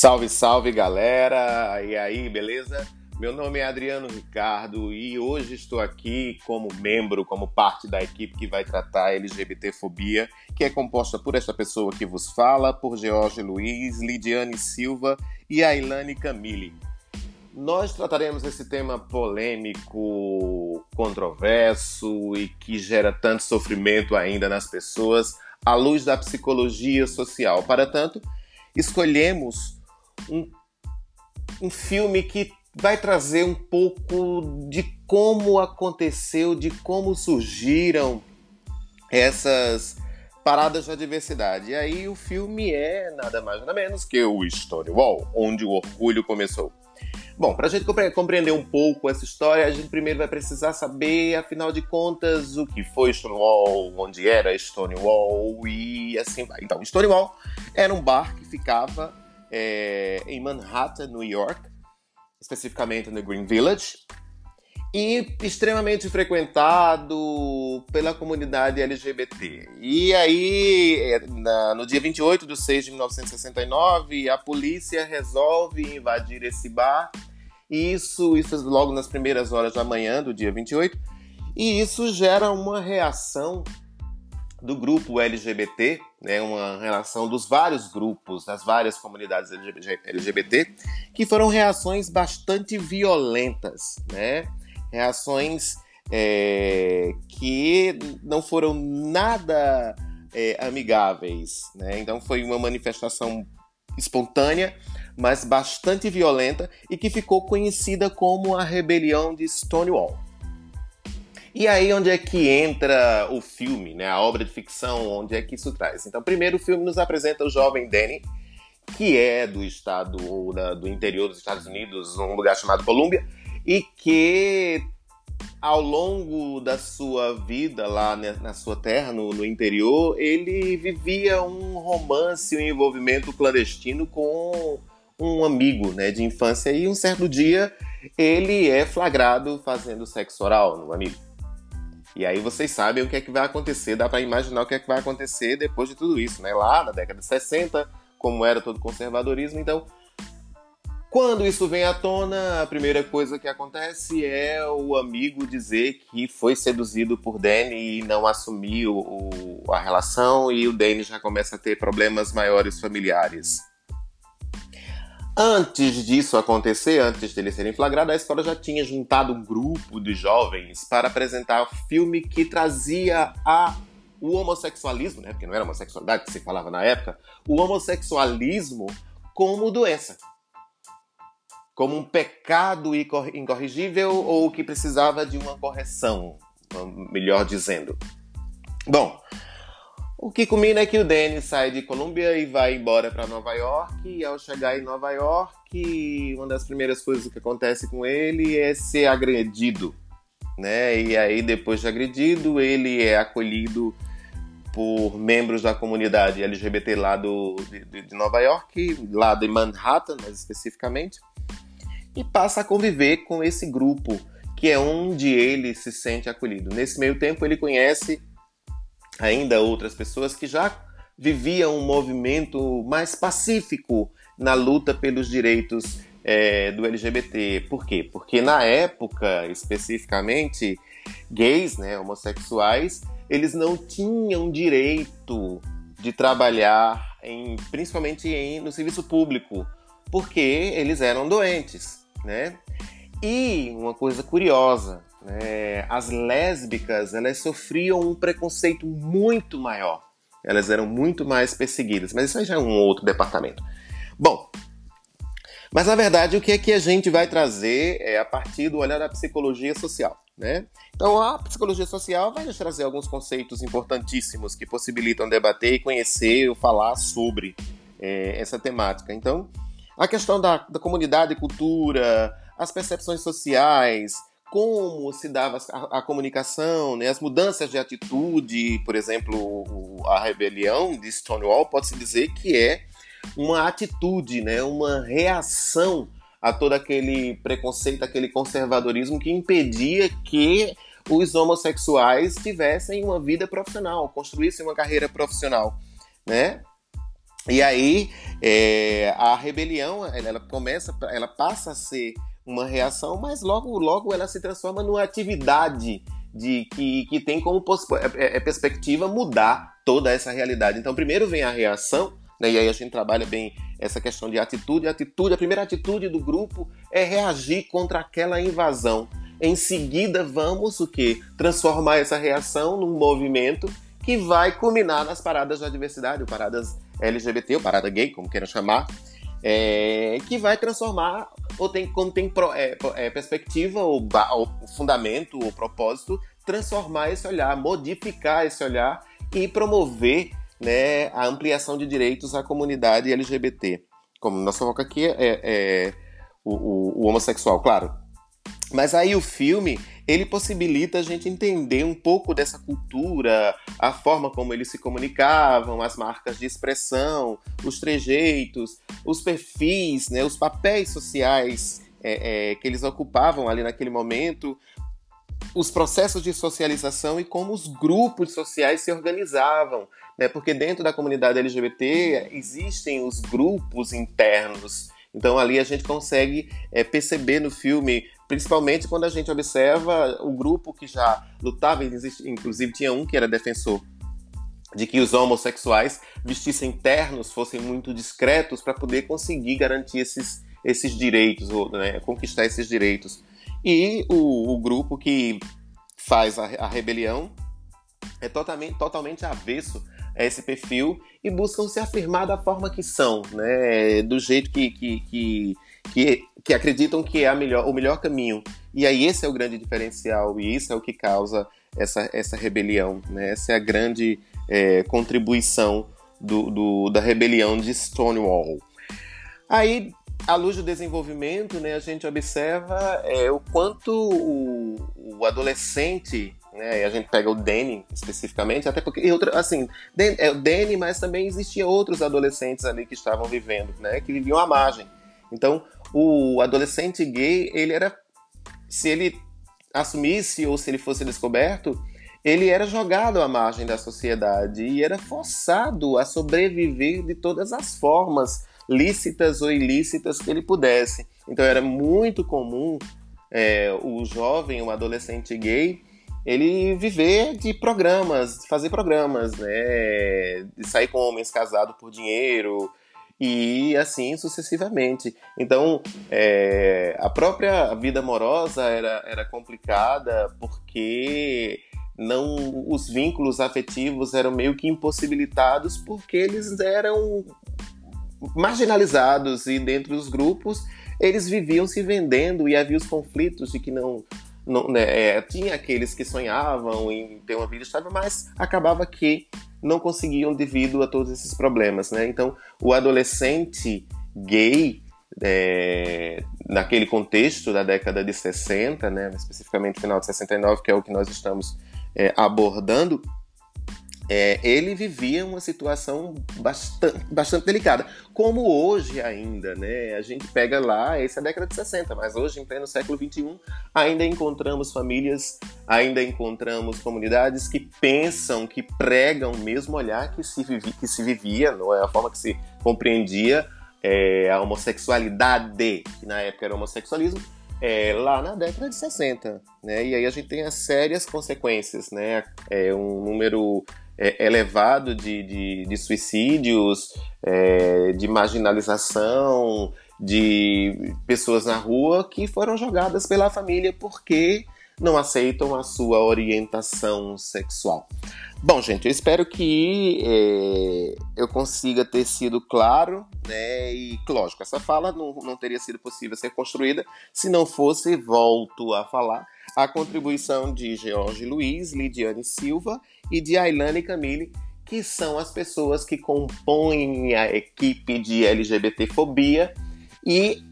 Salve, salve galera! E aí, beleza? Meu nome é Adriano Ricardo e hoje estou aqui como membro, como parte da equipe que vai tratar a LGBTfobia, que é composta por esta pessoa que vos fala, por George Luiz, Lidiane Silva e Ailane Camille. Nós trataremos esse tema polêmico, controverso e que gera tanto sofrimento ainda nas pessoas à luz da psicologia social. Para tanto, escolhemos um, um filme que vai trazer um pouco de como aconteceu, de como surgiram essas paradas da diversidade. E aí o filme é nada mais nada menos que o Stonewall, onde o orgulho começou. Bom, para a gente compreender um pouco essa história, a gente primeiro vai precisar saber, afinal de contas, o que foi Stonewall, onde era Stonewall e assim vai. Então, Stonewall era um bar que ficava é, em Manhattan, New York, especificamente no Green Village, e extremamente frequentado pela comunidade LGBT. E aí, é, no dia 28 de 6 de 1969, a polícia resolve invadir esse bar. E isso, isso logo nas primeiras horas da manhã do dia 28. E isso gera uma reação do grupo LGBT, né, uma relação dos vários grupos, das várias comunidades LGBT, que foram reações bastante violentas, né? reações é, que não foram nada é, amigáveis. Né? Então foi uma manifestação espontânea, mas bastante violenta e que ficou conhecida como a rebelião de Stonewall. E aí onde é que entra o filme, né? A obra de ficção, onde é que isso traz? Então, primeiro o filme nos apresenta o jovem Danny, que é do estado ou da, do interior dos Estados Unidos, um lugar chamado Colômbia, e que ao longo da sua vida lá na sua terra, no, no, interior, ele vivia um romance, um envolvimento clandestino com um amigo né, de infância. E um certo dia ele é flagrado fazendo sexo oral no amigo. E aí vocês sabem o que é que vai acontecer, dá para imaginar o que é que vai acontecer depois de tudo isso, né? Lá na década de 60, como era todo conservadorismo, então quando isso vem à tona, a primeira coisa que acontece é o amigo dizer que foi seduzido por Danny e não assumiu a relação, e o Danny já começa a ter problemas maiores familiares. Antes disso acontecer, antes dele ser flagrado, a escola já tinha juntado um grupo de jovens para apresentar o filme que trazia a, o homossexualismo, né? porque não era homossexualidade que se falava na época, o homossexualismo como doença como um pecado incorrigível ou que precisava de uma correção, melhor dizendo. Bom, o que culmina é que o Danny sai de Colômbia e vai embora para Nova York. E ao chegar em Nova York, uma das primeiras coisas que acontece com ele é ser agredido, né? E aí depois de agredido, ele é acolhido por membros da comunidade LGBT lá do, de, de Nova York, lá de Manhattan, mais especificamente e passa a conviver com esse grupo, que é onde ele se sente acolhido. Nesse meio tempo, ele conhece ainda outras pessoas que já viviam um movimento mais pacífico na luta pelos direitos é, do LGBT. Por quê? Porque na época, especificamente, gays, né, homossexuais, eles não tinham direito de trabalhar, em, principalmente em, no serviço público, porque eles eram doentes né? E uma coisa curiosa, né? as lésbicas elas sofriam um preconceito muito maior. Elas eram muito mais perseguidas, mas isso aí já é um outro departamento. Bom, mas na verdade o que é que a gente vai trazer é a partir do olhar da psicologia social. Né? Então a psicologia social vai nos trazer alguns conceitos importantíssimos que possibilitam debater e conhecer ou falar sobre é, essa temática. Então, a questão da, da comunidade e cultura, as percepções sociais, como se dava a, a, comunicação, né? as mudanças de atitude, por exemplo, a rebelião de Stonewall pode-se dizer que é uma atitude, né? uma reação a todo aquele preconceito, aquele conservadorismo que impedia que os homossexuais tivessem uma vida profissional, construíssem uma carreira profissional, né? E aí é, a rebelião ela começa, ela passa a ser uma reação, mas logo logo ela se transforma numa atividade de que, que tem como é, é, perspectiva mudar toda essa realidade. Então primeiro vem a reação, né, e aí a gente trabalha bem essa questão de atitude. Atitude, a primeira atitude do grupo é reagir contra aquela invasão. Em seguida, vamos o que? Transformar essa reação num movimento que vai culminar nas paradas da diversidade, ou paradas LGBT, ou parada gay, como queiram chamar, é, que vai transformar, ou tem, como tem pro, é, é, perspectiva, ou, ou fundamento, ou propósito, transformar esse olhar, modificar esse olhar e promover né, a ampliação de direitos à comunidade LGBT. Como nosso foco aqui é, é o, o, o homossexual, claro. Mas aí o filme, ele possibilita a gente entender um pouco dessa cultura, a forma como eles se comunicavam, as marcas de expressão, os trejeitos, os perfis, né, os papéis sociais é, é, que eles ocupavam ali naquele momento, os processos de socialização e como os grupos sociais se organizavam, né? Porque dentro da comunidade LGBT existem os grupos internos. Então ali a gente consegue é, perceber no filme, principalmente quando a gente observa o grupo que já lutava, inclusive tinha um que era defensor de que os homossexuais vestissem ternos, fossem muito discretos para poder conseguir garantir esses, esses direitos, ou, né, conquistar esses direitos. E o, o grupo que faz a, a, rebelião é totalmente, totalmente avesso a esse perfil e buscam se afirmar da forma que são, né? do jeito que, que, que, que, que acreditam que é melhor, o melhor caminho. E aí esse é o grande diferencial e isso é o que causa essa, essa rebelião. Né? Essa é a grande é, contribuição do, do, da rebelião de Stonewall. Aí à luz do desenvolvimento, né, a gente observa é, o quanto o, o adolescente, né, a gente pega o Danny especificamente, até porque, e outra, assim, é o Danny, mas também existiam outros adolescentes ali que estavam vivendo, né, que viviam à margem. Então, o adolescente gay, ele era, se ele assumisse ou se ele fosse descoberto, ele era jogado à margem da sociedade e era forçado a sobreviver de todas as formas lícitas ou ilícitas que ele pudesse. Então era muito comum é, o jovem, o adolescente gay, ele viver de programas, fazer programas, né? De sair com homens casados por dinheiro e assim sucessivamente. Então, é, a própria vida amorosa era, era complicada porque não os vínculos afetivos eram meio que impossibilitados porque eles eram marginalizados e dentro dos grupos eles viviam se vendendo e havia os conflitos de que não, não né, é, tinha aqueles que sonhavam em ter uma vida estável, mas acabava que não conseguiam devido a todos esses problemas, né? Então, o adolescente gay é, naquele contexto da década de 60, né, especificamente final de 69, que é o que nós estamos é, abordando, é, ele vivia uma situação bastante, bastante delicada. Como hoje ainda, né? A gente pega lá, essa é a década de 60, mas hoje, em pleno século XXI, ainda encontramos famílias, ainda encontramos comunidades que pensam, que pregam o mesmo olhar que se, vivi, que se vivia, não é a forma que se compreendia é, a homossexualidade, que na época era homossexualismo, é, lá na década de 60, né? E aí a gente tem as sérias consequências, né? É um número é, elevado de, de, de suicídios, é, de marginalização, de pessoas na rua que foram jogadas pela família porque não aceitam a sua orientação sexual. Bom, gente, eu espero que é, eu consiga ter sido claro, né? E, lógico, essa fala não, não teria sido possível ser construída se não fosse, volto a falar, a contribuição de George Luiz, Lidiane Silva e de Ailane Camille, que são as pessoas que compõem a equipe de LGBTfobia e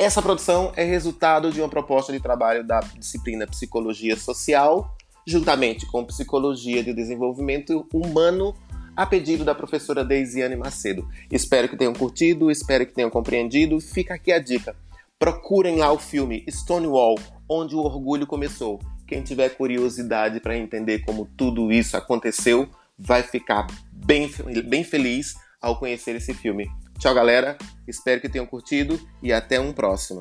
essa produção é resultado de uma proposta de trabalho da disciplina Psicologia Social, juntamente com Psicologia de Desenvolvimento Humano, a pedido da professora Deisiane Macedo. Espero que tenham curtido, espero que tenham compreendido. Fica aqui a dica. Procurem lá o filme Stonewall, onde o orgulho começou. Quem tiver curiosidade para entender como tudo isso aconteceu, vai ficar bem, bem feliz ao conhecer esse filme. Tchau, galera. Espero que tenham curtido e até um próximo.